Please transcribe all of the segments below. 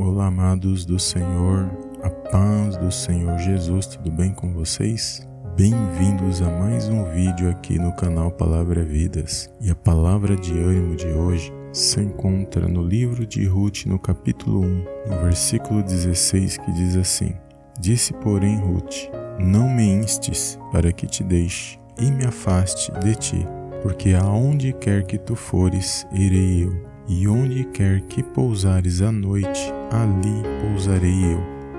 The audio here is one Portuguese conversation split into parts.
Olá, amados do Senhor, a paz do Senhor Jesus, tudo bem com vocês? Bem-vindos a mais um vídeo aqui no canal Palavra Vidas. E a palavra de ânimo de hoje se encontra no livro de Ruth, no capítulo 1, no versículo 16, que diz assim: Disse, porém, Ruth: Não me instes para que te deixe e me afaste de ti, porque aonde quer que tu fores, irei eu e onde quer que pousares à noite, ali pousarei eu.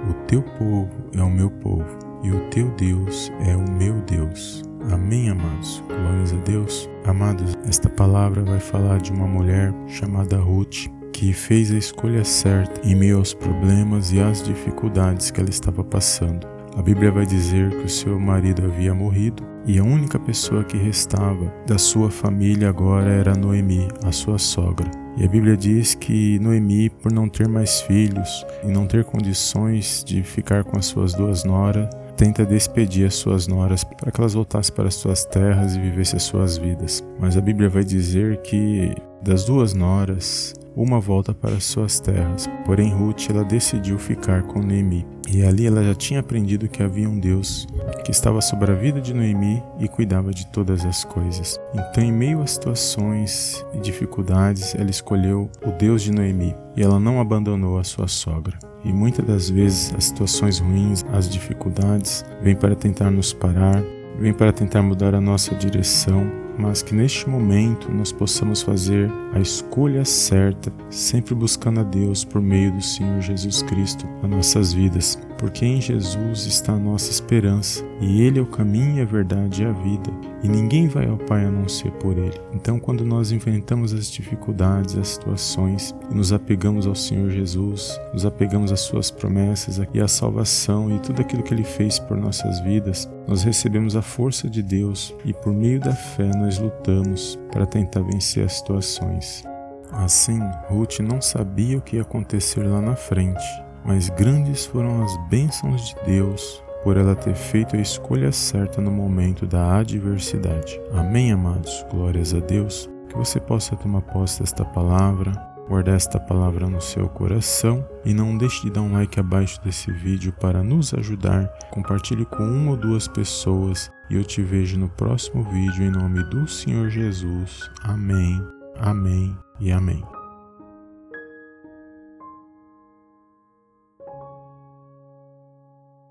O teu povo é o meu povo, e o teu Deus é o meu Deus. Amém, amados. Glórias a Deus. Amados, esta palavra vai falar de uma mulher chamada Ruth, que fez a escolha certa em meio aos problemas e às dificuldades que ela estava passando. A Bíblia vai dizer que o seu marido havia morrido e a única pessoa que restava da sua família agora era Noemi, a sua sogra. E a Bíblia diz que Noemi, por não ter mais filhos e não ter condições de ficar com as suas duas noras, tenta despedir as suas noras para que elas voltassem para as suas terras e vivessem as suas vidas. Mas a Bíblia vai dizer que das duas noras, uma volta para suas terras. Porém, Ruth ela decidiu ficar com Noemi. E ali ela já tinha aprendido que havia um Deus que estava sobre a vida de Noemi e cuidava de todas as coisas. Então, em meio a situações e dificuldades, ela escolheu o Deus de Noemi e ela não abandonou a sua sogra. E muitas das vezes as situações ruins, as dificuldades, vêm para tentar nos parar, vêm para tentar mudar a nossa direção, mas que neste momento nós possamos fazer a escolha certa, sempre buscando a Deus por meio do Senhor Jesus Cristo nas nossas vidas, porque em Jesus está a nossa esperança e Ele é o caminho, a verdade e a vida, e ninguém vai ao Pai a não ser por Ele. Então, quando nós enfrentamos as dificuldades, as situações e nos apegamos ao Senhor Jesus, nos apegamos às Suas promessas e à salvação e tudo aquilo que Ele fez por nossas vidas, nós recebemos a força de Deus e por meio da fé nós lutamos para tentar vencer as situações. Assim, Ruth não sabia o que ia acontecer lá na frente, mas grandes foram as bênçãos de Deus por ela ter feito a escolha certa no momento da adversidade. Amém, amados? Glórias a Deus. Que você possa tomar posse desta palavra Guarde esta palavra no seu coração e não deixe de dar um like abaixo desse vídeo para nos ajudar. Compartilhe com uma ou duas pessoas e eu te vejo no próximo vídeo em nome do Senhor Jesus. Amém, amém e amém.